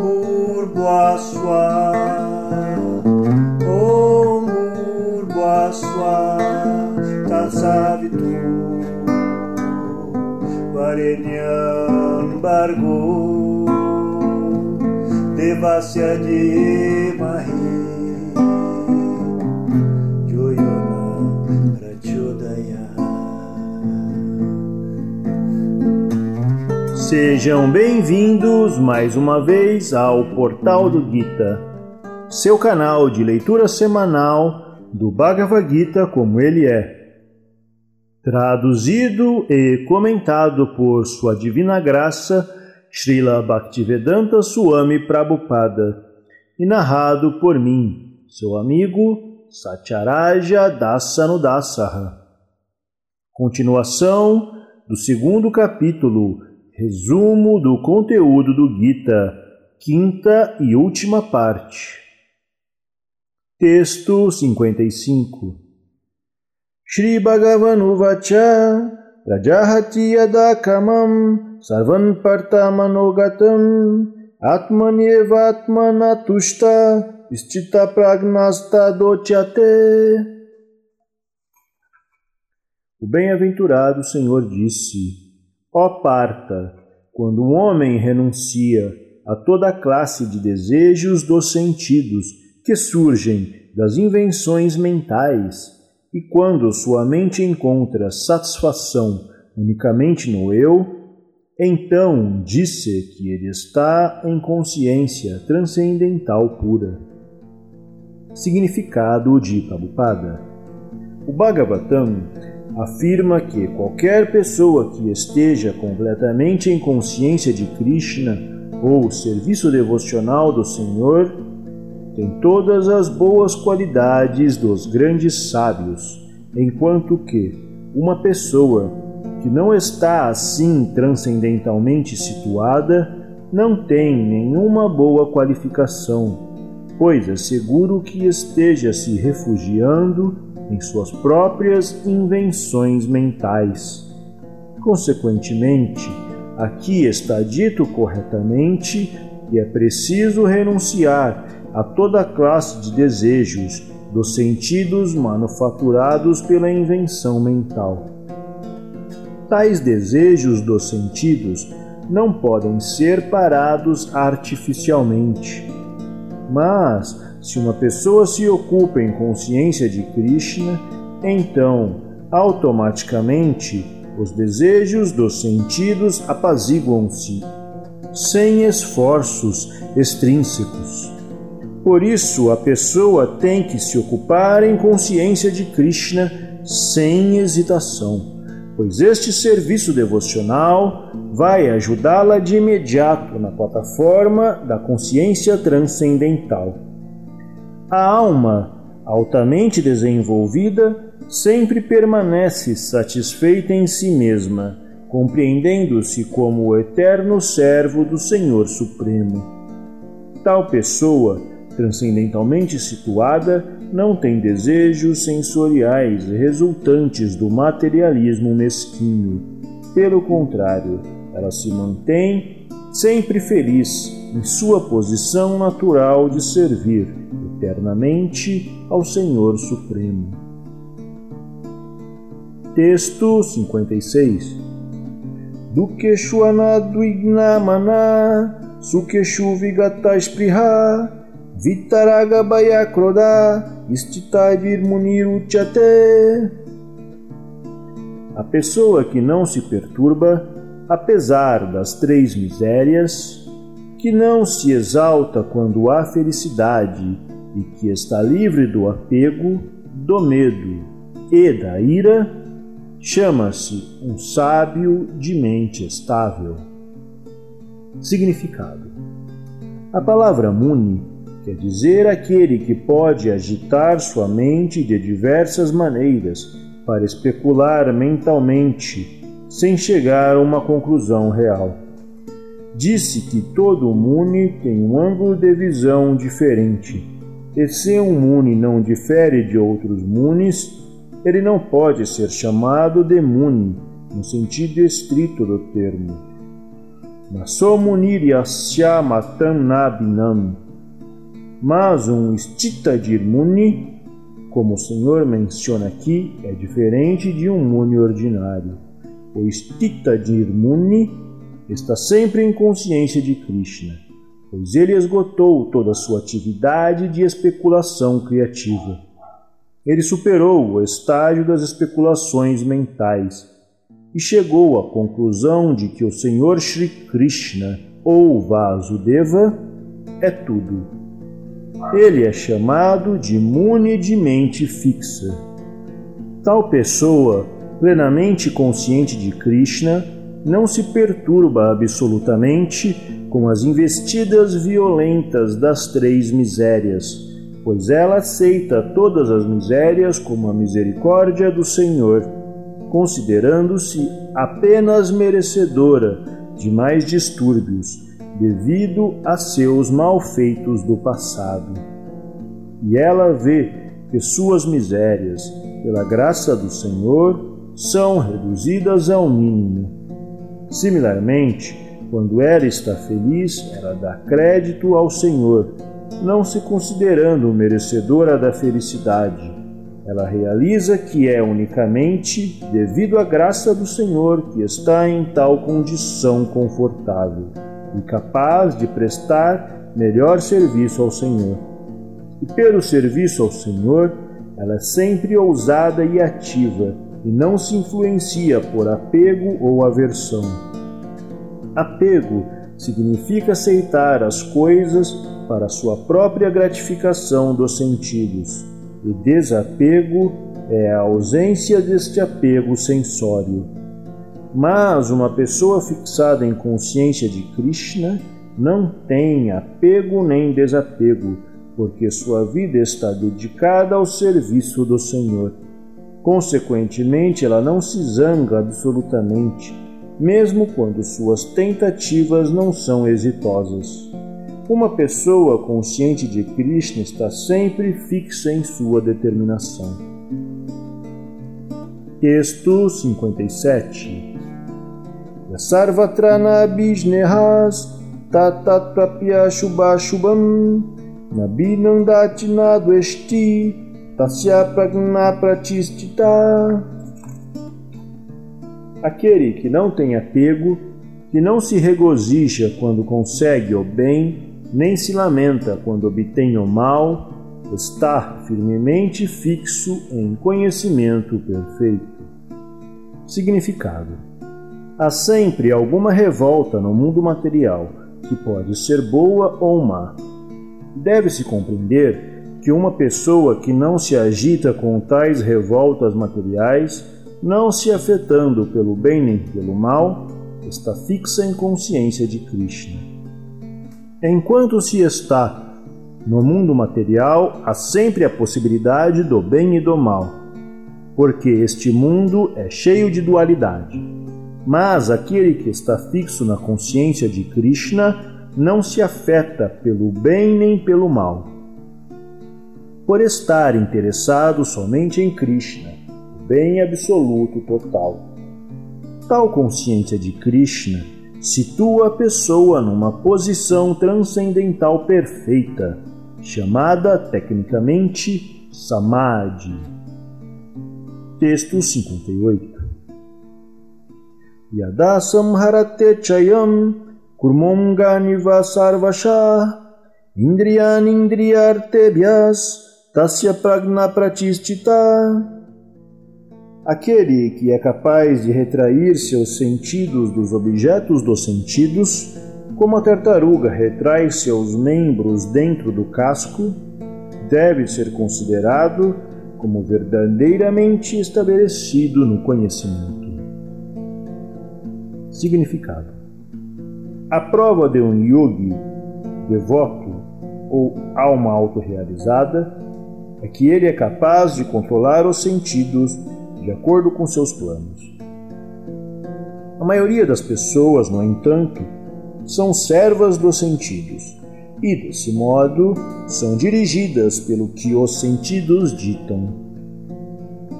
Bhurbhaswa Om Bhurbhaswa Tatsavitu Varenyam Bargo Devasya Mahi Joyona Sejam bem-vindos mais uma vez ao Portal do Gita, seu canal de leitura semanal do Bhagavad Gita como ele é. Traduzido e comentado por Sua Divina Graça, Srila Bhaktivedanta Swami Prabhupada, e narrado por mim, seu amigo Satyaraja Dasanudasaha. Continuação do segundo capítulo Resumo do conteúdo do Gita, quinta e última parte. Texto 55 Shri Bhagavan Vacha Rajahati Yadakamam Sarvan Partamanogatam Atmanyevatmana Tushta Istita Pragnasta Dochyate O bem-aventurado Senhor disse Ó parta, quando um homem renuncia a toda classe de desejos dos sentidos que surgem das invenções mentais, e quando sua mente encontra satisfação unicamente no eu, então disse que ele está em consciência transcendental pura. Significado de Prabhupada O Bhagavatam afirma que qualquer pessoa que esteja completamente em consciência de Krishna ou serviço devocional do Senhor tem todas as boas qualidades dos grandes sábios, enquanto que uma pessoa que não está assim transcendentalmente situada não tem nenhuma boa qualificação, pois é seguro que esteja se refugiando em suas próprias invenções mentais. Consequentemente, aqui está dito corretamente que é preciso renunciar a toda classe de desejos dos sentidos manufaturados pela invenção mental. Tais desejos dos sentidos não podem ser parados artificialmente, mas se uma pessoa se ocupa em consciência de Krishna, então, automaticamente, os desejos dos sentidos apaziguam-se, sem esforços extrínsecos. Por isso, a pessoa tem que se ocupar em consciência de Krishna sem hesitação, pois este serviço devocional vai ajudá-la de imediato na plataforma da consciência transcendental. A alma, altamente desenvolvida, sempre permanece satisfeita em si mesma, compreendendo-se como o eterno servo do Senhor Supremo. Tal pessoa, transcendentalmente situada, não tem desejos sensoriais resultantes do materialismo mesquinho. Pelo contrário, ela se mantém sempre feliz em sua posição natural de servir eternamente ao Senhor Supremo. Texto 56 Dukeshu anaduignamana Sukeshu vigataspriha Vitaraga bayakroda Istitaidir muniruchate A pessoa que não se perturba, apesar das três misérias, que não se exalta quando há felicidade e que está livre do apego, do medo e da ira, chama-se um sábio de mente estável. Significado: A palavra muni quer dizer aquele que pode agitar sua mente de diversas maneiras para especular mentalmente sem chegar a uma conclusão real disse que todo Muni tem um ângulo de visão diferente. E se um Muni não difere de outros Munis, ele não pode ser chamado de Muni, no sentido estrito do termo. Nasomunirya matam nabinam. Mas um Stitadir Muni, como o Senhor menciona aqui, é diferente de um Muni ordinário. O Stitadir Muni está sempre em consciência de Krishna, pois ele esgotou toda a sua atividade de especulação criativa. Ele superou o estágio das especulações mentais e chegou à conclusão de que o Senhor Shri Krishna ou Vasudeva é tudo ele é chamado de imune de mente fixa. Tal pessoa, plenamente consciente de Krishna, não se perturba absolutamente com as investidas violentas das três misérias, pois ela aceita todas as misérias como a misericórdia do Senhor, considerando-se apenas merecedora de mais distúrbios devido a seus malfeitos do passado. E ela vê que suas misérias, pela graça do Senhor, são reduzidas ao mínimo. Similarmente, quando ela está feliz, ela dá crédito ao Senhor, não se considerando merecedora da felicidade. Ela realiza que é unicamente devido à graça do Senhor que está em tal condição confortável e capaz de prestar melhor serviço ao Senhor. E pelo serviço ao Senhor, ela é sempre ousada e ativa e não se influencia por apego ou aversão. Apego significa aceitar as coisas para sua própria gratificação dos sentidos, e desapego é a ausência deste apego sensório. Mas uma pessoa fixada em consciência de Krishna não tem apego nem desapego, porque sua vida está dedicada ao serviço do Senhor. Consequentemente, ela não se zanga absolutamente, mesmo quando suas tentativas não são exitosas. Uma pessoa consciente de Krishna está sempre fixa em sua determinação. Texto 57 Sarvatrana Bisnehas Tatatapya Shubashubam Nabinandati Nadwesti Tasya Pragna Pratistita Aquele que não tem apego, que não se regozija quando consegue o bem, nem se lamenta quando obtém o mal, está firmemente fixo em conhecimento perfeito. Significado Há sempre alguma revolta no mundo material, que pode ser boa ou má. Deve-se compreender que uma pessoa que não se agita com tais revoltas materiais, não se afetando pelo bem nem pelo mal, está fixa em consciência de Krishna. Enquanto se está no mundo material, há sempre a possibilidade do bem e do mal, porque este mundo é cheio de dualidade. Mas aquele que está fixo na consciência de Krishna não se afeta pelo bem nem pelo mal. Por estar interessado somente em Krishna, o bem absoluto total. Tal consciência de Krishna situa a pessoa numa posição transcendental perfeita, chamada tecnicamente Samadhi. Texto 58 Yada samharate chayam kurmonganiva sarvasha indriyan indriyartebhyas tasya pragna pratischita Aquele que é capaz de retrair seus sentidos dos objetos dos sentidos, como a tartaruga retrai seus membros dentro do casco, deve ser considerado como verdadeiramente estabelecido no conhecimento. Significado: A prova de um yogi devoto ou alma autorrealizada é que ele é capaz de controlar os sentidos de acordo com seus planos. A maioria das pessoas, no entanto, são servas dos sentidos e, desse modo, são dirigidas pelo que os sentidos ditam.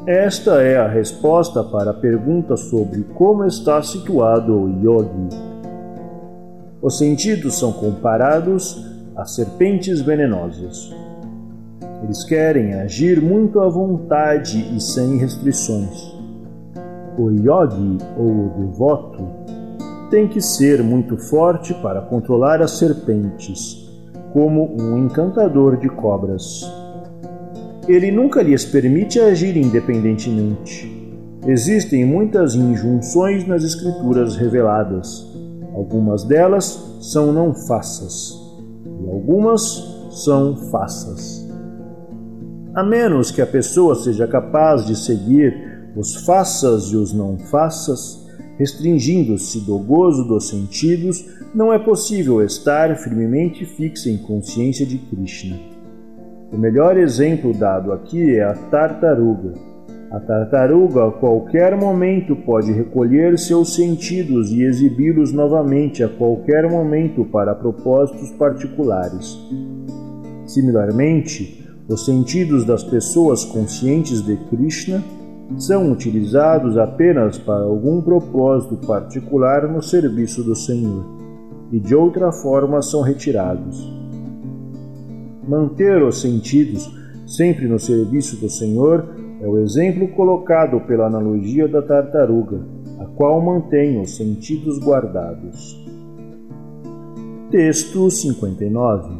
Esta é a resposta para a pergunta sobre como está situado o yogi. Os sentidos são comparados a serpentes venenosas. Eles querem agir muito à vontade e sem restrições. O yogi ou o devoto tem que ser muito forte para controlar as serpentes, como um encantador de cobras. Ele nunca lhes permite agir independentemente. Existem muitas injunções nas escrituras reveladas. Algumas delas são não faças e algumas são faças. A menos que a pessoa seja capaz de seguir os faças e os não faças, restringindo-se do gozo dos sentidos, não é possível estar firmemente fixa em consciência de Krishna. O melhor exemplo dado aqui é a tartaruga. A tartaruga a qualquer momento pode recolher seus sentidos e exibi-los novamente a qualquer momento para propósitos particulares. Similarmente, os sentidos das pessoas conscientes de Krishna são utilizados apenas para algum propósito particular no serviço do Senhor, e de outra forma são retirados. Manter os sentidos sempre no serviço do Senhor é o exemplo colocado pela analogia da tartaruga, a qual mantém os sentidos guardados. Texto 59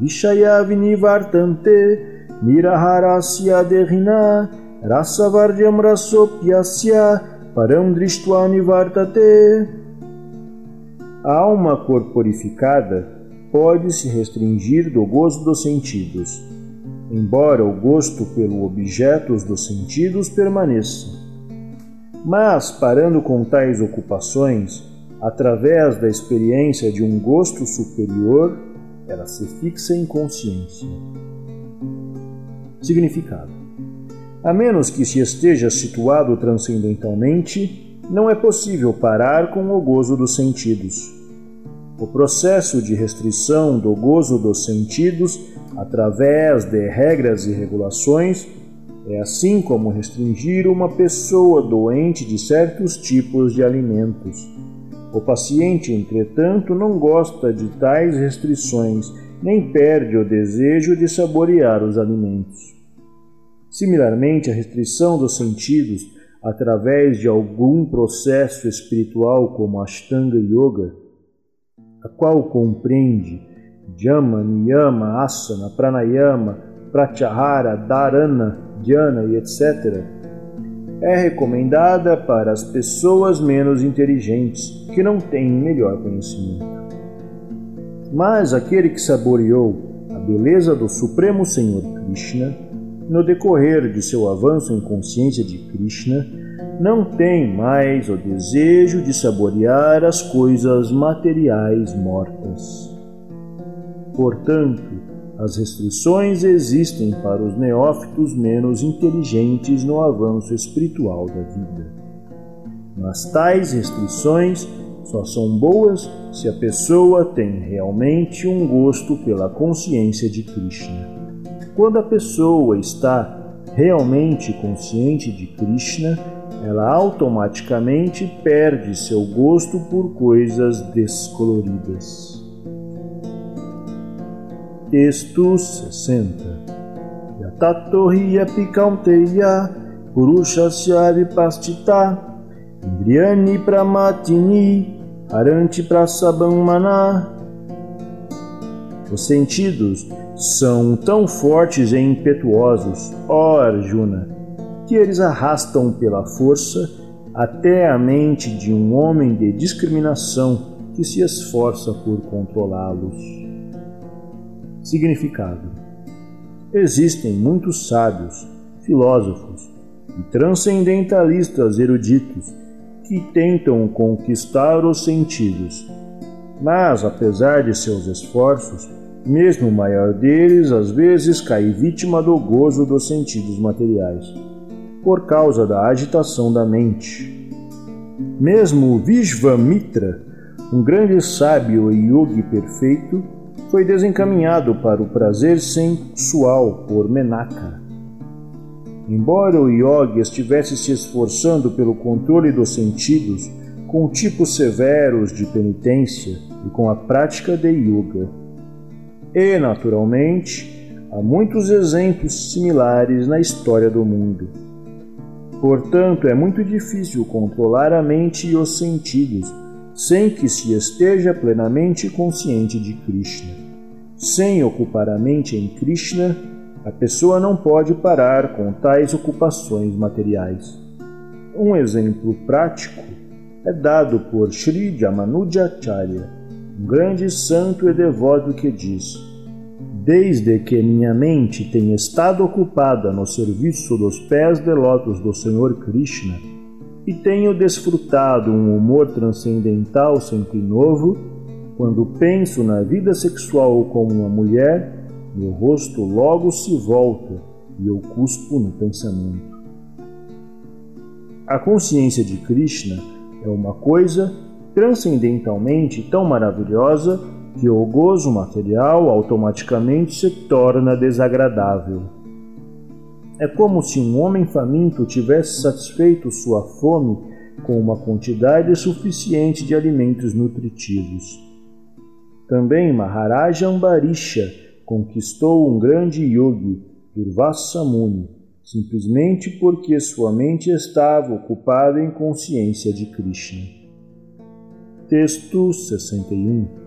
Vishayavinivartante Niraharasya derina Rasavarjam rasopyasya Param drishtva A alma corporificada pode se restringir do gozo dos sentidos, embora o gosto pelo objetos dos sentidos permaneça. Mas, parando com tais ocupações, através da experiência de um gosto superior, ela se fixa em consciência. Significado: A menos que se esteja situado transcendentalmente, não é possível parar com o gozo dos sentidos. O processo de restrição do gozo dos sentidos através de regras e regulações é assim como restringir uma pessoa doente de certos tipos de alimentos o paciente, entretanto, não gosta de tais restrições, nem perde o desejo de saborear os alimentos. Similarmente, a restrição dos sentidos através de algum processo espiritual como Ashtanga Yoga, a qual compreende Jama, Niyama, Asana, Pranayama, Pratyahara, Dharana, Dhyana e etc., é recomendada para as pessoas menos inteligentes, que não têm melhor conhecimento. Mas aquele que saboreou a beleza do Supremo Senhor Krishna, no decorrer de seu avanço em consciência de Krishna, não tem mais o desejo de saborear as coisas materiais mortas. Portanto, as restrições existem para os neófitos menos inteligentes no avanço espiritual da vida. Mas tais restrições só são boas se a pessoa tem realmente um gosto pela consciência de Krishna. Quando a pessoa está realmente consciente de Krishna, ela automaticamente perde seu gosto por coisas descoloridas. Texto 60 Yatatohi apikaunteya purushasya vipastita indriyani pramatini aranti prasabamana Os sentidos são tão fortes e impetuosos, ó Arjuna, que eles arrastam pela força até a mente de um homem de discriminação que se esforça por controlá-los. Significado: Existem muitos sábios, filósofos e transcendentalistas eruditos que tentam conquistar os sentidos, mas, apesar de seus esforços, mesmo o maior deles às vezes cai vítima do gozo dos sentidos materiais, por causa da agitação da mente. Mesmo Vishvamitra, um grande sábio e yogi perfeito, foi desencaminhado para o prazer sensual por Menaka. Embora o yogi estivesse se esforçando pelo controle dos sentidos, com tipos severos de penitência e com a prática de yoga. E, naturalmente, há muitos exemplos similares na história do mundo. Portanto, é muito difícil controlar a mente e os sentidos sem que se esteja plenamente consciente de Krishna. Sem ocupar a mente em Krishna, a pessoa não pode parar com tais ocupações materiais. Um exemplo prático é dado por Sri Jamanujacharya, um grande santo e devoto que diz: Desde que minha mente tem estado ocupada no serviço dos pés de lótus do Senhor Krishna e tenho desfrutado um humor transcendental sempre novo, quando penso na vida sexual como uma mulher, meu rosto logo se volta e eu cuspo no pensamento. A consciência de Krishna é uma coisa transcendentalmente tão maravilhosa que o gozo material automaticamente se torna desagradável. É como se um homem faminto tivesse satisfeito sua fome com uma quantidade suficiente de alimentos nutritivos. Também Maharaja Ambarisha conquistou um grande yogi, Durvasa Muni, simplesmente porque sua mente estava ocupada em consciência de Krishna. Texto 61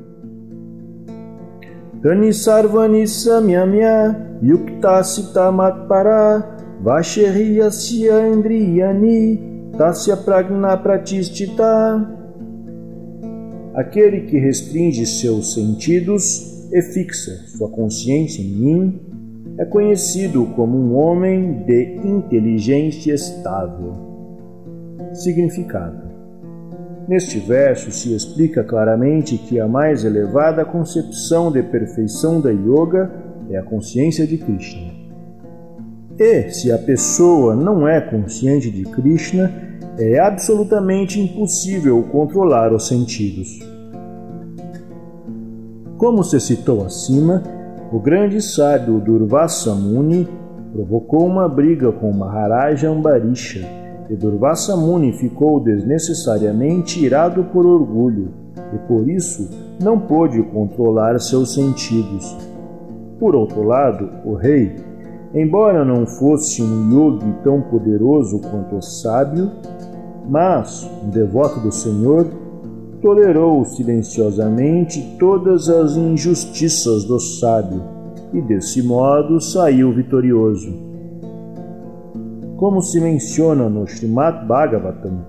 Tani sarvani samyamya yukta sita matpara vasheriyasya indriyani tasya pragna pratistita Aquele que restringe seus sentidos e fixa sua consciência em mim, é conhecido como um homem de inteligência estável. Significado: Neste verso se explica claramente que a mais elevada concepção de perfeição da yoga é a consciência de Krishna. E se a pessoa não é consciente de Krishna, é absolutamente impossível controlar os sentidos. Como se citou acima, o grande sábio Durvasa Muni provocou uma briga com Maharaja Ambarisha e Muni ficou desnecessariamente irado por orgulho e por isso não pôde controlar seus sentidos. Por outro lado, o rei, embora não fosse um yogi tão poderoso quanto o sábio, mas um devoto do Senhor, tolerou silenciosamente todas as injustiças do sábio e, desse modo, saiu vitorioso. Como se menciona no Srimad Bhagavatam,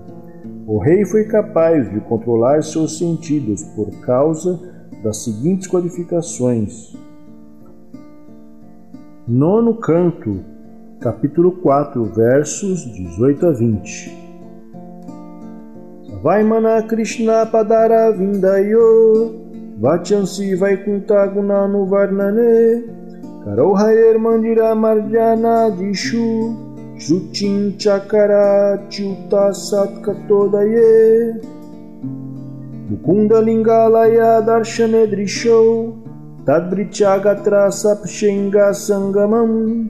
o rei foi capaz de controlar seus sentidos por causa das seguintes qualificações. Nono canto, capítulo 4, versos 18 a 20. Vaimana Krishna Padara Vindayo Vachansi Vaikunta Gunanu Varnane Karohayer Mandira Marjana Dishu Shruchin Chakara Chuta Satkatodaye Mukunda Lingalaya Darshane Drisho Tadbrichagatra Sapshenga Sangamam.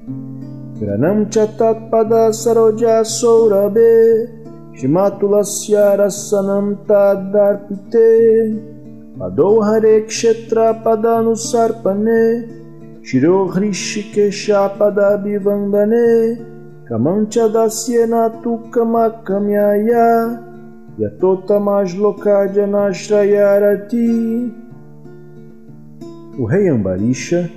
Granam Chatat Pada Saroja Sourabe Shimatulasiya rasanam tadarpite. Padou hare kshetra padanusarpane Shiro hrishikesha padabhivandane Kamancha dasyena tukamakamyaya Yatotamajlokadyanashrayarati O rei Ambarisha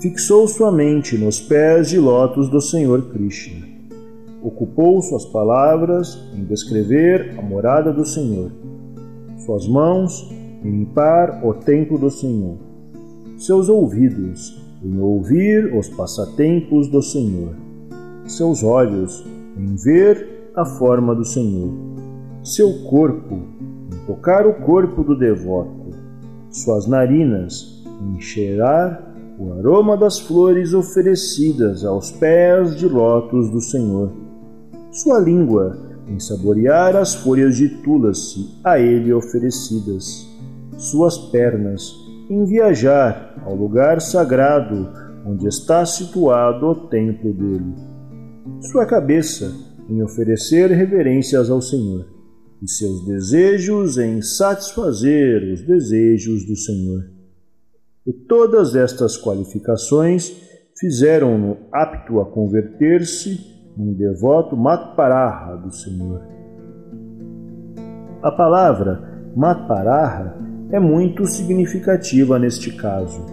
fixou sua mente nos pés de lótus do Senhor Krishna. Ocupou suas palavras em descrever a morada do Senhor, suas mãos em limpar o templo do Senhor, seus ouvidos em ouvir os passatempos do Senhor, seus olhos em ver a forma do Senhor, seu corpo em tocar o corpo do devoto, suas narinas em cheirar o aroma das flores oferecidas aos pés de lótus do Senhor. Sua língua em saborear as folhas de tulasi a ele oferecidas, suas pernas em viajar ao lugar sagrado onde está situado o templo dele, sua cabeça em oferecer reverências ao Senhor, e seus desejos em satisfazer os desejos do Senhor. E todas estas qualificações fizeram-no apto a converter-se num devoto Matparaha do Senhor. A palavra Matparaha é muito significativa neste caso.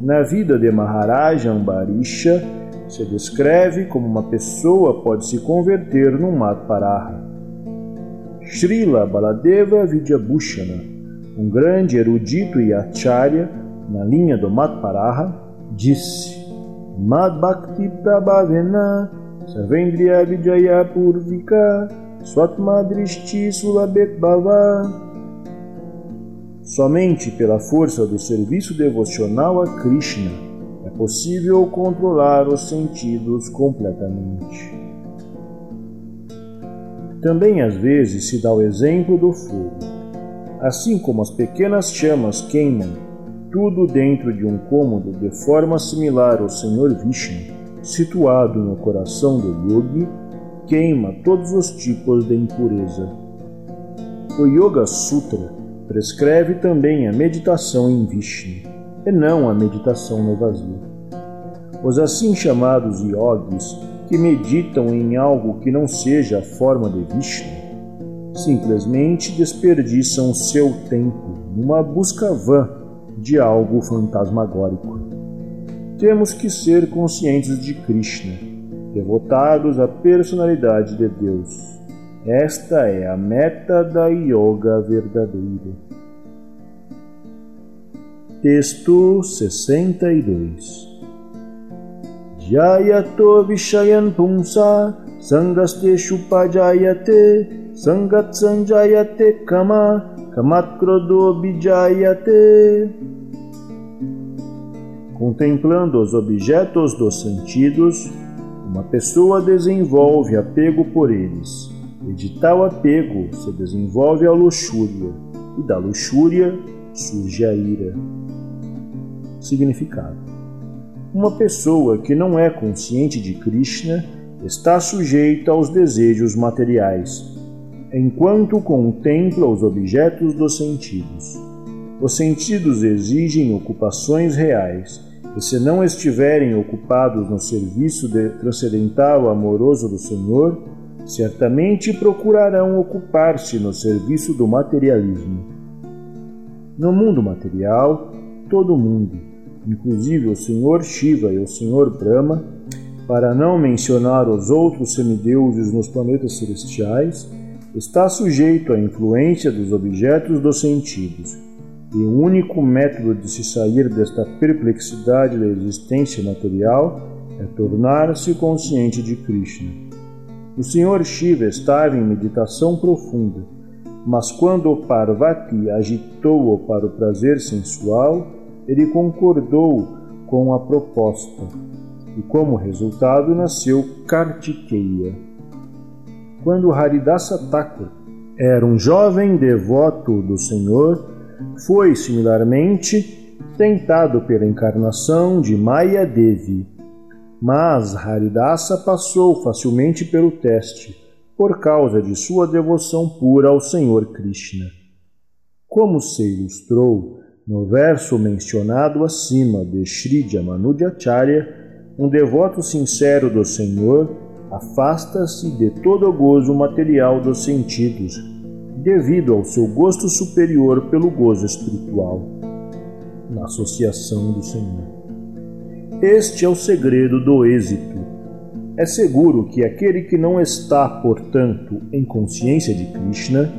Na vida de Maharaja Ambarisha, se descreve como uma pessoa pode se converter num Matparaha. Srila Baladeva Vidyabhushana, um grande erudito e acharya na linha do Matparaha, disse Madbhakti Prabhavena Sarvendriya Vijaya Purvika Swatma Drishti Sulabet Somente pela força do serviço devocional a Krishna possível controlar os sentidos completamente. Também às vezes se dá o exemplo do fogo. Assim como as pequenas chamas queimam tudo dentro de um cômodo de forma similar ao Senhor Vishnu, situado no coração do yogi, queima todos os tipos de impureza. O Yoga Sutra prescreve também a meditação em Vishnu, e não a meditação no vazio. Os assim chamados yogis que meditam em algo que não seja a forma de Vishnu, simplesmente desperdiçam seu tempo numa busca vã de algo fantasmagórico. Temos que ser conscientes de Krishna, devotados à personalidade de Deus. Esta é a meta da yoga verdadeira. Texto 62 Jayato Vishayan Pumsa Sangasteshu Pajayate Sangat Sanjayate Kama Kamat Krodo Bijayate Contemplando os objetos dos sentidos, uma pessoa desenvolve apego por eles, e de tal apego se desenvolve a luxúria, e da luxúria surge a ira. Significado uma pessoa que não é consciente de Krishna está sujeita aos desejos materiais, enquanto contempla os objetos dos sentidos. Os sentidos exigem ocupações reais, e se não estiverem ocupados no serviço transcendental amoroso do Senhor, certamente procurarão ocupar-se no serviço do materialismo. No mundo material, todo mundo, inclusive o Senhor Shiva e o Senhor Brahma, para não mencionar os outros semideuses nos planetas celestiais, está sujeito à influência dos objetos dos sentidos, e o único método de se sair desta perplexidade da existência material é tornar-se consciente de Krishna. O Senhor Shiva estava em meditação profunda, mas quando Parvati agitou-o para o prazer sensual, ele concordou com a proposta e, como resultado, nasceu Kartikeya. Quando Haridasa Thakur era um jovem devoto do Senhor, foi similarmente tentado pela encarnação de Maya Devi, mas Haridasa passou facilmente pelo teste por causa de sua devoção pura ao Senhor Krishna. Como se ilustrou, no verso mencionado acima de Sri Jamanudjacharya, um devoto sincero do Senhor afasta-se de todo o gozo material dos sentidos, devido ao seu gosto superior pelo gozo espiritual, na associação do Senhor. Este é o segredo do êxito. É seguro que aquele que não está, portanto, em consciência de Krishna,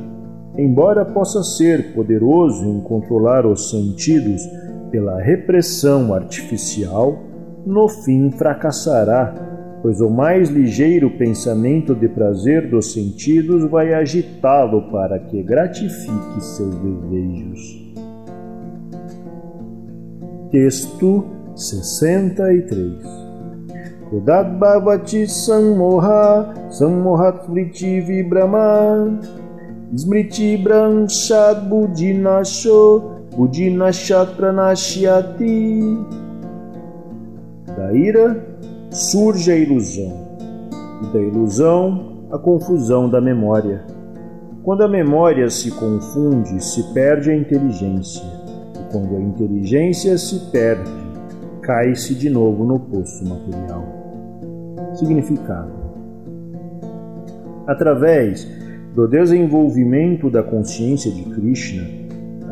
embora possa ser poderoso em controlar os sentidos pela repressão artificial, no fim fracassará, pois o mais ligeiro pensamento de prazer dos sentidos vai agitá-lo para que gratifique seus desejos. Texto 63 Kudat Bhavati Sammoha Sammohat Vritti Vibrama Smriti Branchad Budinasho Budinashat. Da ira surge a ilusão, e da ilusão a confusão da memória. Quando a memória se confunde, se perde a inteligência, e quando a inteligência se perde, cai-se de novo no poço material. Significado: Através do desenvolvimento da consciência de Krishna,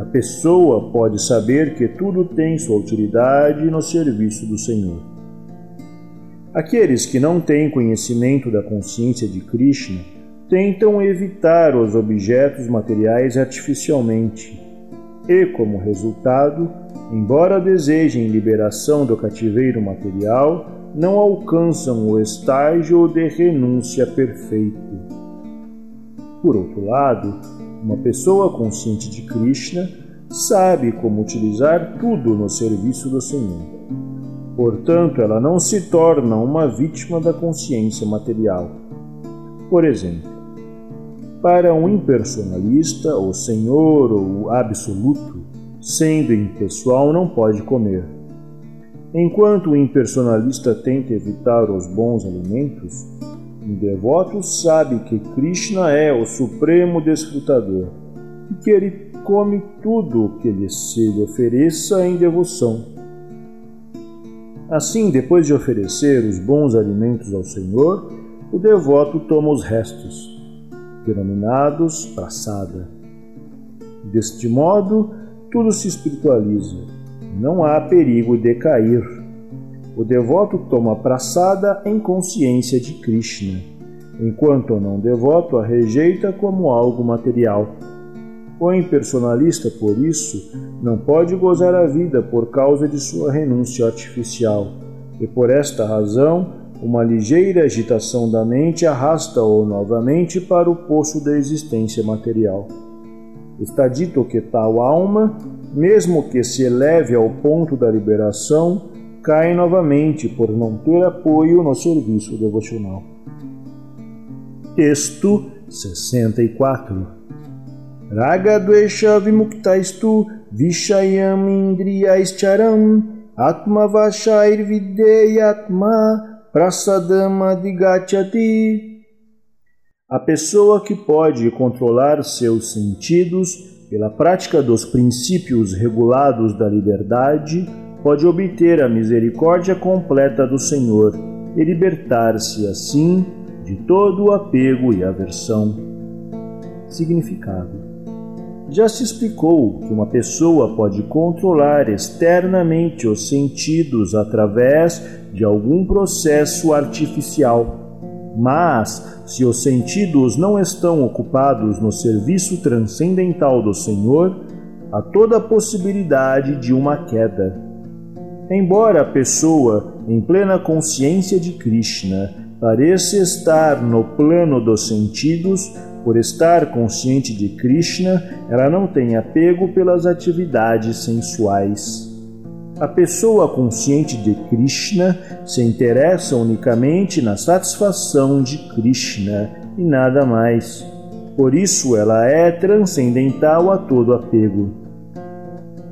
a pessoa pode saber que tudo tem sua utilidade no serviço do Senhor. Aqueles que não têm conhecimento da consciência de Krishna tentam evitar os objetos materiais artificialmente e, como resultado, embora desejem liberação do cativeiro material, não alcançam o estágio de renúncia perfeito. Por outro lado, uma pessoa consciente de Krishna sabe como utilizar tudo no serviço do Senhor. Portanto, ela não se torna uma vítima da consciência material. Por exemplo, para um impersonalista, o Senhor ou o Absoluto, sendo impessoal, não pode comer. Enquanto o impersonalista tenta evitar os bons alimentos, o devoto sabe que Krishna é o supremo desfrutador e que ele come tudo o que lhe se lhe ofereça em devoção. Assim, depois de oferecer os bons alimentos ao Senhor, o devoto toma os restos, denominados praçada. Deste modo, tudo se espiritualiza. Não há perigo de cair. O devoto toma praçada em consciência de Krishna, enquanto o não devoto a rejeita como algo material. O impersonalista, por isso, não pode gozar a vida por causa de sua renúncia artificial, e por esta razão uma ligeira agitação da mente arrasta-o novamente para o poço da existência material. Está dito que tal alma, mesmo que se eleve ao ponto da liberação, cai novamente por não ter apoio no serviço devocional. Texto 64 Raga Dvesha Vimuktaistu Vishayam Indriyaischaram Atma Vashair Videyatma prasadama digachati. A pessoa que pode controlar seus sentidos pela prática dos princípios regulados da liberdade pode obter a misericórdia completa do Senhor e libertar-se assim de todo o apego e aversão. Significado: Já se explicou que uma pessoa pode controlar externamente os sentidos através de algum processo artificial. Mas, se os sentidos não estão ocupados no serviço transcendental do Senhor, há toda a possibilidade de uma queda. Embora a pessoa, em plena consciência de Krishna, pareça estar no plano dos sentidos, por estar consciente de Krishna, ela não tem apego pelas atividades sensuais. A pessoa consciente de Krishna se interessa unicamente na satisfação de Krishna e nada mais. Por isso ela é transcendental a todo apego.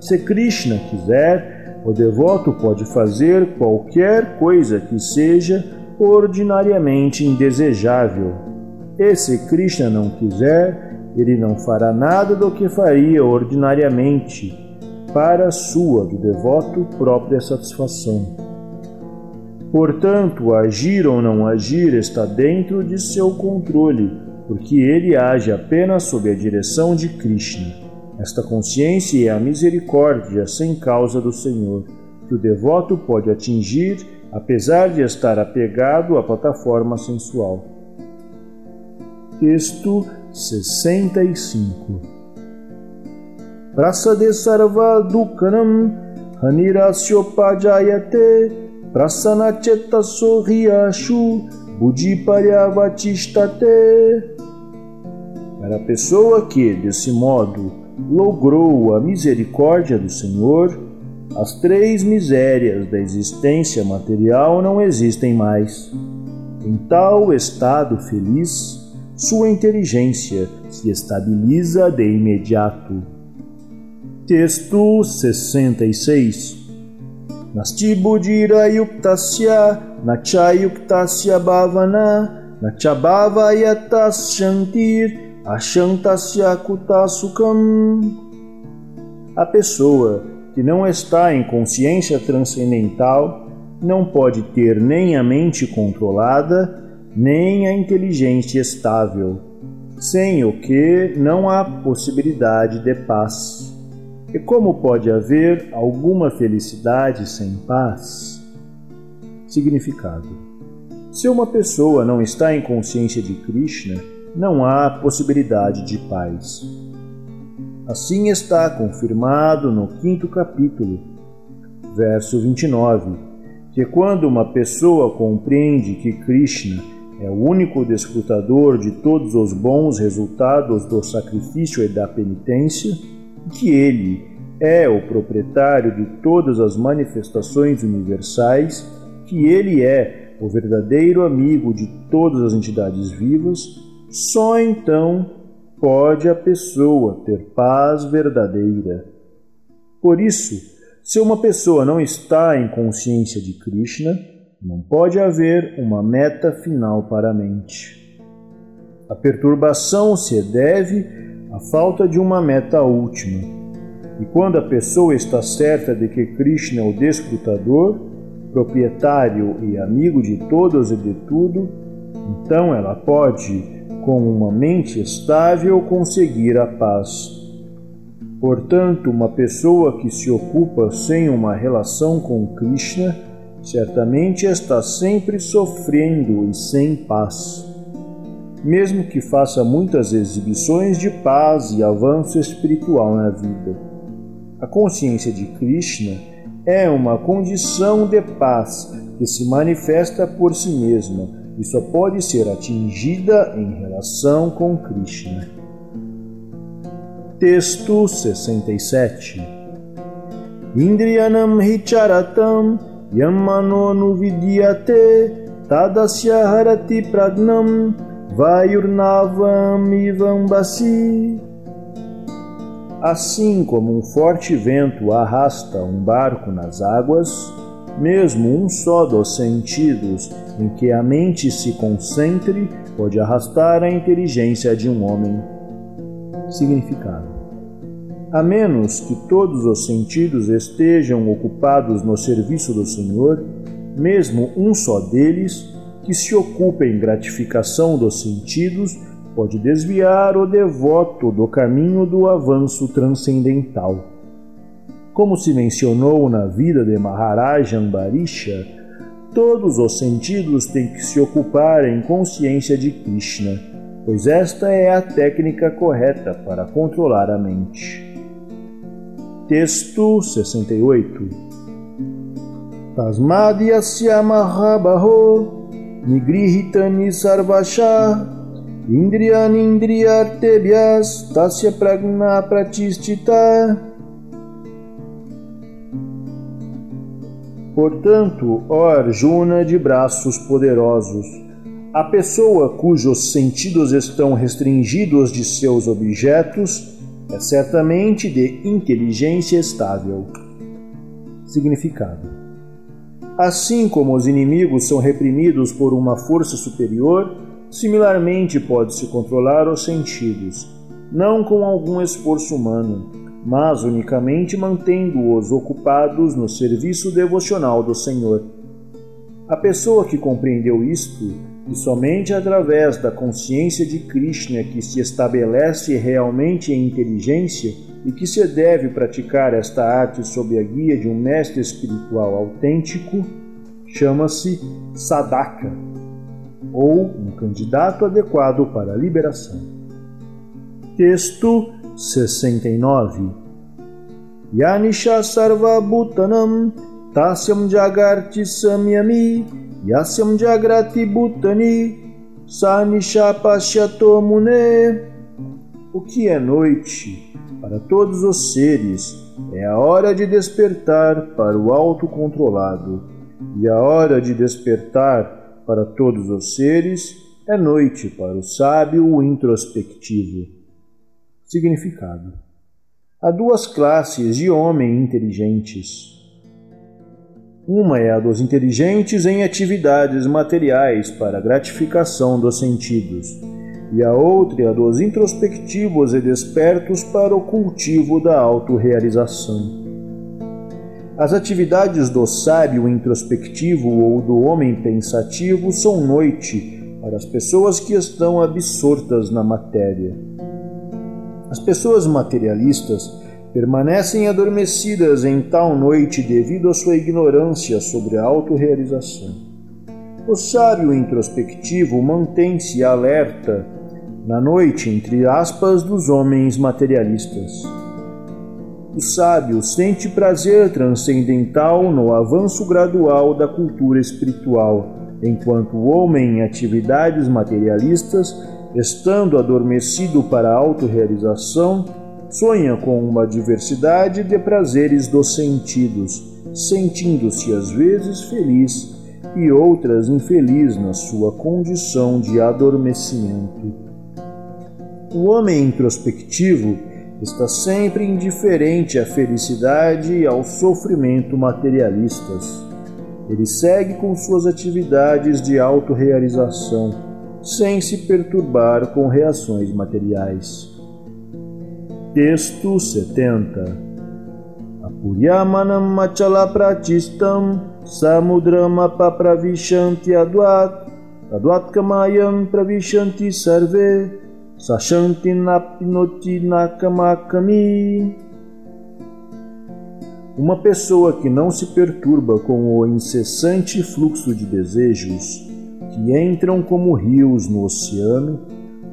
Se Krishna quiser, o devoto pode fazer qualquer coisa que seja ordinariamente indesejável. E se Krishna não quiser, ele não fará nada do que faria ordinariamente para sua, do devoto, própria satisfação. Portanto, agir ou não agir está dentro de seu controle, porque ele age apenas sob a direção de Krishna. Esta consciência é a misericórdia sem causa do Senhor, que o devoto pode atingir apesar de estar apegado à plataforma sensual. Texto 65 prasade sarva dukkanam hanirasyopajayate prasanachetaso hiyashu buddhiparyavachistate. Para a pessoa que, desse modo, logrou a misericórdia do Senhor, as três misérias da existência material não existem mais. Em tal estado feliz, sua inteligência se estabiliza de imediato Texto 66 Nastibudira yuktasya nachayuktasya bhavana nachabhavayatas shantir ashantasya kutasukam. A pessoa que não está em consciência transcendental não pode ter nem a mente controlada, nem a inteligência estável, sem o que não há possibilidade de paz. E como pode haver alguma felicidade sem paz? Significado: Se uma pessoa não está em consciência de Krishna, não há possibilidade de paz. Assim está confirmado no quinto capítulo, verso 29, que quando uma pessoa compreende que Krishna é o único desfrutador de todos os bons resultados do sacrifício e da penitência, que ele é o proprietário de todas as manifestações universais, que ele é o verdadeiro amigo de todas as entidades vivas, só então pode a pessoa ter paz verdadeira. Por isso, se uma pessoa não está em consciência de Krishna, não pode haver uma meta final para a mente. A perturbação se deve à falta de uma meta última. E quando a pessoa está certa de que Krishna é o desfrutador, proprietário e amigo de todos e de tudo, então ela pode, com uma mente estável, conseguir a paz. Portanto, uma pessoa que se ocupa sem uma relação com Krishna certamente está sempre sofrendo e sem paz. Mesmo que faça muitas exibições de paz e avanço espiritual na vida. A consciência de Krishna é uma condição de paz que se manifesta por si mesma e só pode ser atingida em relação com Krishna. Texto 67 Indriyanam Hicharatam Yamanonuvidyate tadasya harati pragnam vayurnavam ivambasi. Assim como um forte vento arrasta um barco nas águas, mesmo um só dos sentidos em que a mente se concentre pode arrastar a inteligência de um homem. Significado a menos que todos os sentidos estejam ocupados no serviço do Senhor, mesmo um só deles, que se ocupa em gratificação dos sentidos, pode desviar o devoto do caminho do avanço transcendental. Como se mencionou na vida de Maharaja Ambarisha, todos os sentidos têm que se ocupar em consciência de Krishna, pois esta é a técnica correta para controlar a mente. Texto 68 Tasmadyasya mahabaho nigrihitani sarvasha indriyani indriyartebhyas tasya pragna pratistita Portanto, ó Arjuna de braços poderosos, a pessoa cujos sentidos estão restringidos de seus objetos é certamente de inteligência estável. Significado: Assim como os inimigos são reprimidos por uma força superior, similarmente pode-se controlar os sentidos, não com algum esforço humano, mas unicamente mantendo-os ocupados no serviço devocional do Senhor. A pessoa que compreendeu isto e somente através da consciência de Krishna que se estabelece realmente em inteligência e que se deve praticar esta arte sob a guia de um mestre espiritual autêntico, chama-se sadaka, ou um candidato adequado para a liberação. Texto 69 Yanisha Sarva Bhutanam Tasyam Jagarti Samyami Yasyam Jagrati Bhutani Sanisha Pashyato Mune. O que é noite para todos os seres é a hora de despertar para o autocontrolado, e a hora de despertar para todos os seres é noite para o sábio introspectivo. Significado: Há duas classes de homens inteligentes uma é a dos inteligentes em atividades materiais para gratificação dos sentidos, e a outra é a dos introspectivos e despertos para o cultivo da autorrealização. As atividades do sábio introspectivo ou do homem pensativo são noite para as pessoas que estão absortas na matéria. As pessoas materialistas permanecem adormecidas em tal noite devido à sua ignorância sobre a autorrealização. O sábio introspectivo mantém-se alerta na noite, entre aspas, dos homens materialistas. O sábio sente prazer transcendental no avanço gradual da cultura espiritual, enquanto o homem em atividades materialistas, estando adormecido para a autorrealização, sonha com uma diversidade de prazeres dos sentidos, sentindo-se às vezes feliz e outras infeliz na sua condição de adormecimento. O homem introspectivo está sempre indiferente à felicidade e ao sofrimento materialistas. Ele segue com suas atividades de autorrealização, sem se perturbar com reações materiais. Texto 70 Apuryamanam machala pratistam samudram pravishanti advat kamayam pravishanti sarve Sashanti Napinoti Nakamakami. Uma pessoa que não se perturba com o incessante fluxo de desejos que entram como rios no oceano,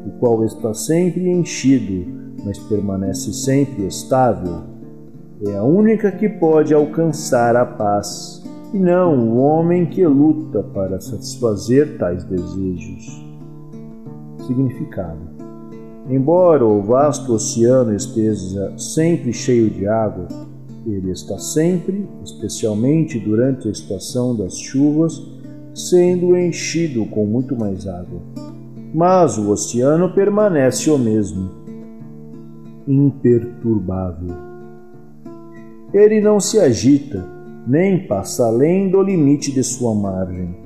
o qual está sempre enchido, mas permanece sempre estável, é a única que pode alcançar a paz, e não o homem que luta para satisfazer tais desejos. Significado Embora o vasto oceano esteja sempre cheio de água, ele está sempre, especialmente durante a estação das chuvas, sendo enchido com muito mais água. Mas o oceano permanece o mesmo, imperturbável. Ele não se agita, nem passa além do limite de sua margem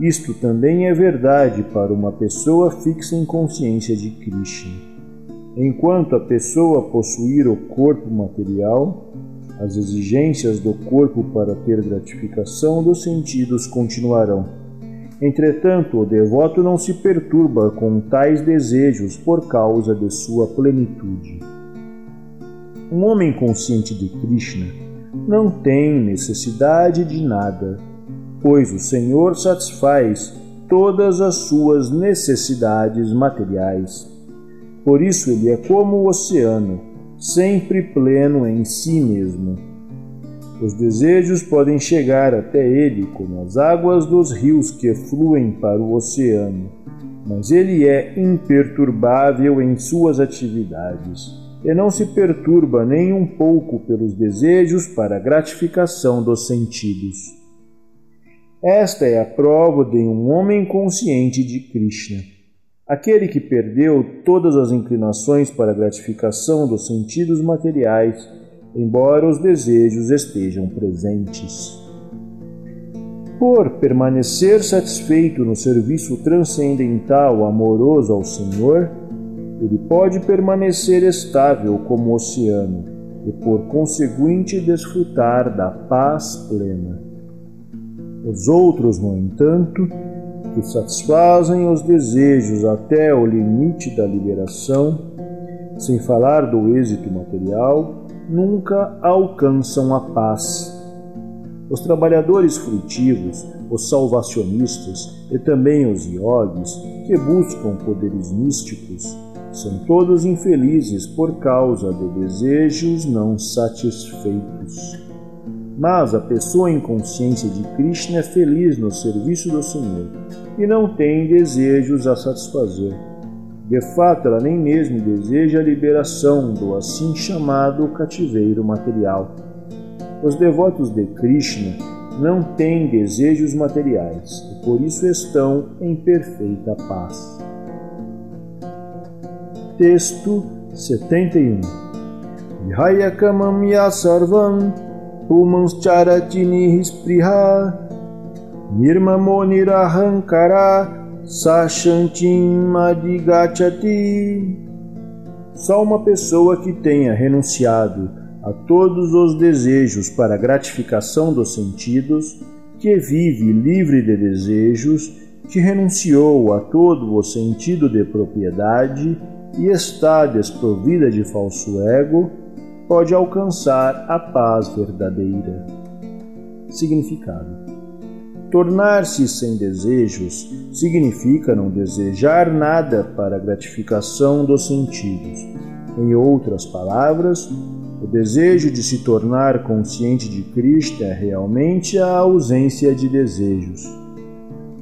isto também é verdade para uma pessoa fixa em consciência de Krishna. Enquanto a pessoa possuir o corpo material, as exigências do corpo para ter gratificação dos sentidos continuarão. Entretanto, o devoto não se perturba com tais desejos por causa de sua plenitude. Um homem consciente de Krishna não tem necessidade de nada pois o Senhor satisfaz todas as suas necessidades materiais. Por isso ele é como o oceano, sempre pleno em si mesmo. Os desejos podem chegar até ele como as águas dos rios que fluem para o oceano, mas ele é imperturbável em suas atividades e não se perturba nem um pouco pelos desejos para a gratificação dos sentidos. Esta é a prova de um homem consciente de Krishna. Aquele que perdeu todas as inclinações para a gratificação dos sentidos materiais, embora os desejos estejam presentes. Por permanecer satisfeito no serviço transcendental amoroso ao Senhor, ele pode permanecer estável como o oceano e, por conseguinte, desfrutar da paz plena. Os outros, no entanto, que satisfazem os desejos até o limite da liberação, sem falar do êxito material, nunca alcançam a paz. Os trabalhadores frutivos, os salvacionistas e também os yogis que buscam poderes místicos são todos infelizes por causa de desejos não satisfeitos. Mas a pessoa em consciência de Krishna é feliz no serviço do Senhor e não tem desejos a satisfazer. De fato, ela nem mesmo deseja a liberação do assim chamado cativeiro material. Os devotos de Krishna não têm desejos materiais e por isso estão em perfeita paz. Texto 71 Vihayakamam Yasarvam pumanscharachini spriha nirmamo nirahankara Sashantim Adigachati. Só uma pessoa que tenha renunciado a todos os desejos para gratificação dos sentidos, que vive livre de desejos, que renunciou a todo o sentido de propriedade e está desprovida de falso ego, pode alcançar a paz verdadeira. Significado: Tornar-se sem desejos significa não desejar nada para a gratificação dos sentidos. Em outras palavras, o desejo de se tornar consciente de Cristo é realmente a ausência de desejos.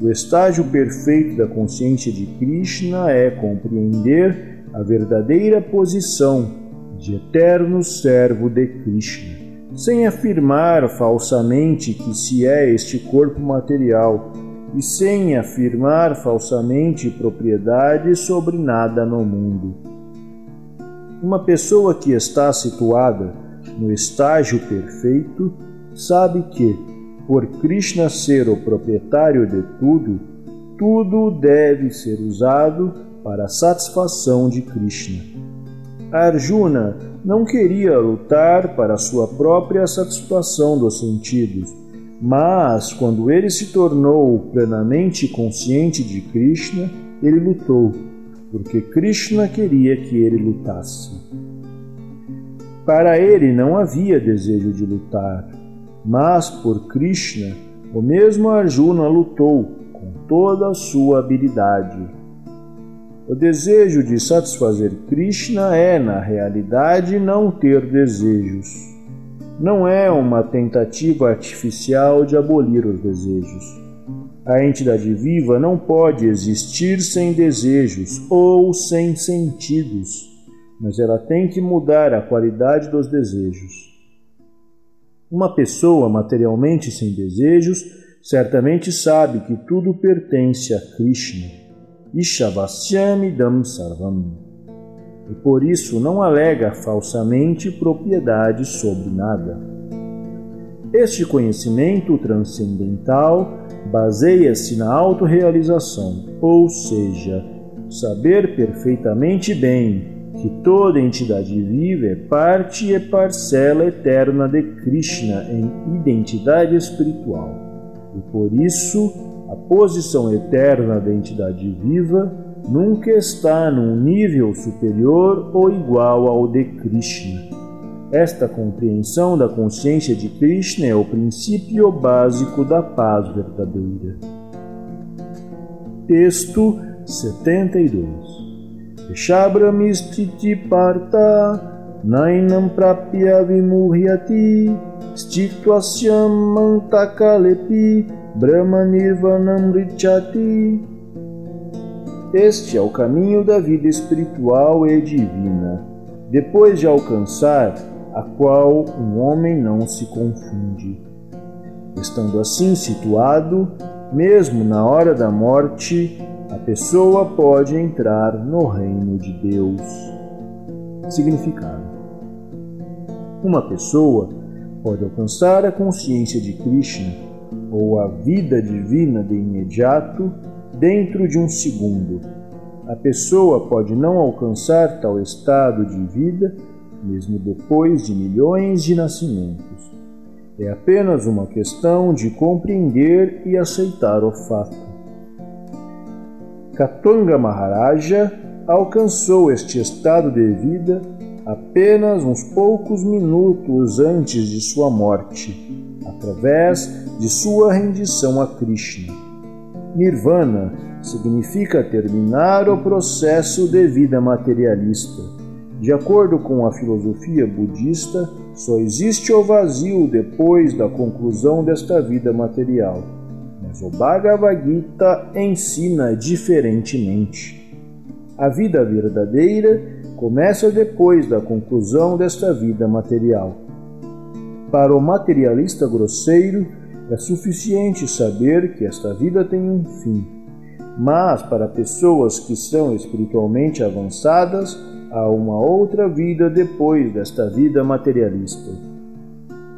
O estágio perfeito da consciência de Krishna é compreender a verdadeira posição de eterno servo de Krishna, sem afirmar falsamente que se é este corpo material e sem afirmar falsamente propriedade sobre nada no mundo. Uma pessoa que está situada no estágio perfeito sabe que, por Krishna ser o proprietário de tudo, tudo deve ser usado para a satisfação de Krishna. Arjuna não queria lutar para sua própria satisfação dos sentidos, mas quando ele se tornou plenamente consciente de Krishna, ele lutou porque Krishna queria que ele lutasse. Para ele não havia desejo de lutar, mas por Krishna, o mesmo Arjuna lutou com toda a sua habilidade. O desejo de satisfazer Krishna é, na realidade, não ter desejos. Não é uma tentativa artificial de abolir os desejos. A entidade viva não pode existir sem desejos ou sem sentidos, mas ela tem que mudar a qualidade dos desejos. Uma pessoa materialmente sem desejos certamente sabe que tudo pertence a Krishna. Ishavasyami Dam Sarvam. E por isso não alega falsamente propriedade sobre nada. Este conhecimento transcendental baseia-se na autorrealização, ou seja, saber perfeitamente bem que toda entidade viva é parte e parcela eterna de Krishna em identidade espiritual. E por isso, posição eterna da entidade viva nunca está num nível superior ou igual ao de Krishna. Esta compreensão da consciência de Krishna é o princípio básico da paz verdadeira. Texto 72 Shabramistriti Parta Nainam Prapya Vimurhyati Stitvasyam Mantakalepi Brahma Nirvanam Richati Este é o caminho da vida espiritual e divina. Depois de alcançar a qual um homem não se confunde. Estando assim situado, mesmo na hora da morte, a pessoa pode entrar no reino de Deus. Significado: Uma pessoa pode alcançar a consciência de Krishna ou a vida divina de imediato dentro de um segundo. A pessoa pode não alcançar tal estado de vida mesmo depois de milhões de nascimentos. É apenas uma questão de compreender e aceitar o fato. Katonga Maharaja alcançou este estado de vida apenas uns poucos minutos antes de sua morte, através de sua rendição a Krishna. Nirvana significa terminar o processo de vida materialista de acordo com a filosofia budista, só existe o vazio depois da conclusão desta vida material. Mas o Bhagavad Gita ensina diferentemente. A vida verdadeira começa depois da conclusão desta vida material. Para o materialista grosseiro, é suficiente saber que esta vida tem um fim. Mas para pessoas que são espiritualmente avançadas, a uma outra vida depois desta vida materialista.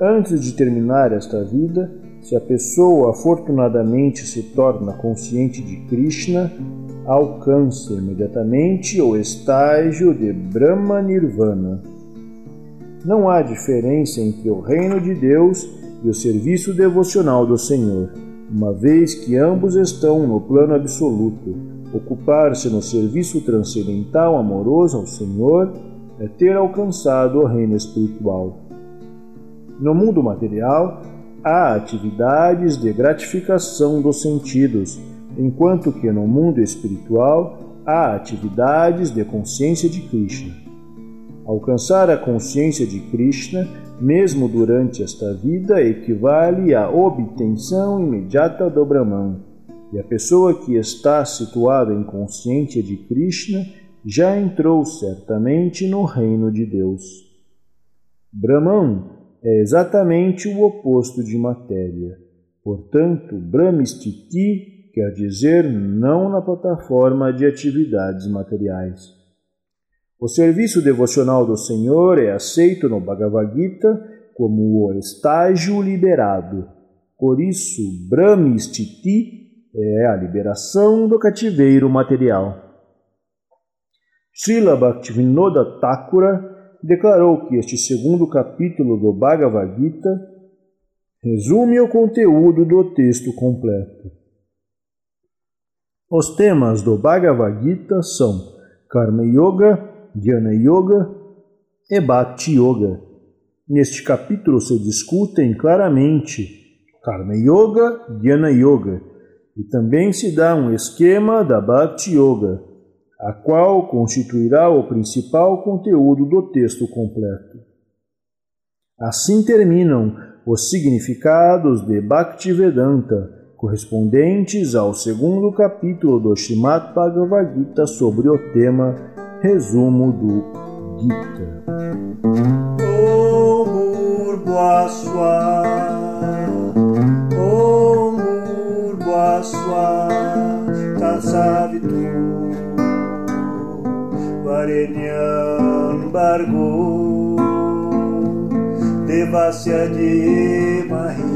Antes de terminar esta vida, se a pessoa afortunadamente se torna consciente de Krishna, alcança imediatamente o estágio de Brahma Nirvana. Não há diferença entre o reino de Deus e o serviço devocional do Senhor, uma vez que ambos estão no plano absoluto. Ocupar-se no serviço transcendental amoroso ao Senhor é ter alcançado o reino espiritual. No mundo material, há atividades de gratificação dos sentidos, enquanto que no mundo espiritual há atividades de consciência de Krishna. Alcançar a consciência de Krishna, mesmo durante esta vida, equivale à obtenção imediata do Brahman. E a pessoa que está situada em consciência de Krishna já entrou certamente no reino de Deus. Brahman é exatamente o oposto de matéria. Portanto, Brahmistiti quer dizer não na plataforma de atividades materiais. O serviço devocional do Senhor é aceito no Bhagavad Gita como o estágio liberado. Por isso, Brahmistiti é a liberação do cativeiro material. Srila Bhaktivinoda Thakura declarou que este segundo capítulo do Bhagavad Gita resume o conteúdo do texto completo. Os temas do Bhagavad Gita são Karma Yoga, Jnana Yoga e Bhakti Yoga. Neste capítulo se discutem claramente Karma Yoga, Jnana Yoga, e também se dá um esquema da Bhakti Yoga, a qual constituirá o principal conteúdo do texto completo. Assim terminam os significados de Bhaktivedanta, correspondentes ao segundo capítulo do Srimad Bhagavad Gita sobre o tema Resumo do Gita. Varenyam Bargo Devasya de Mahi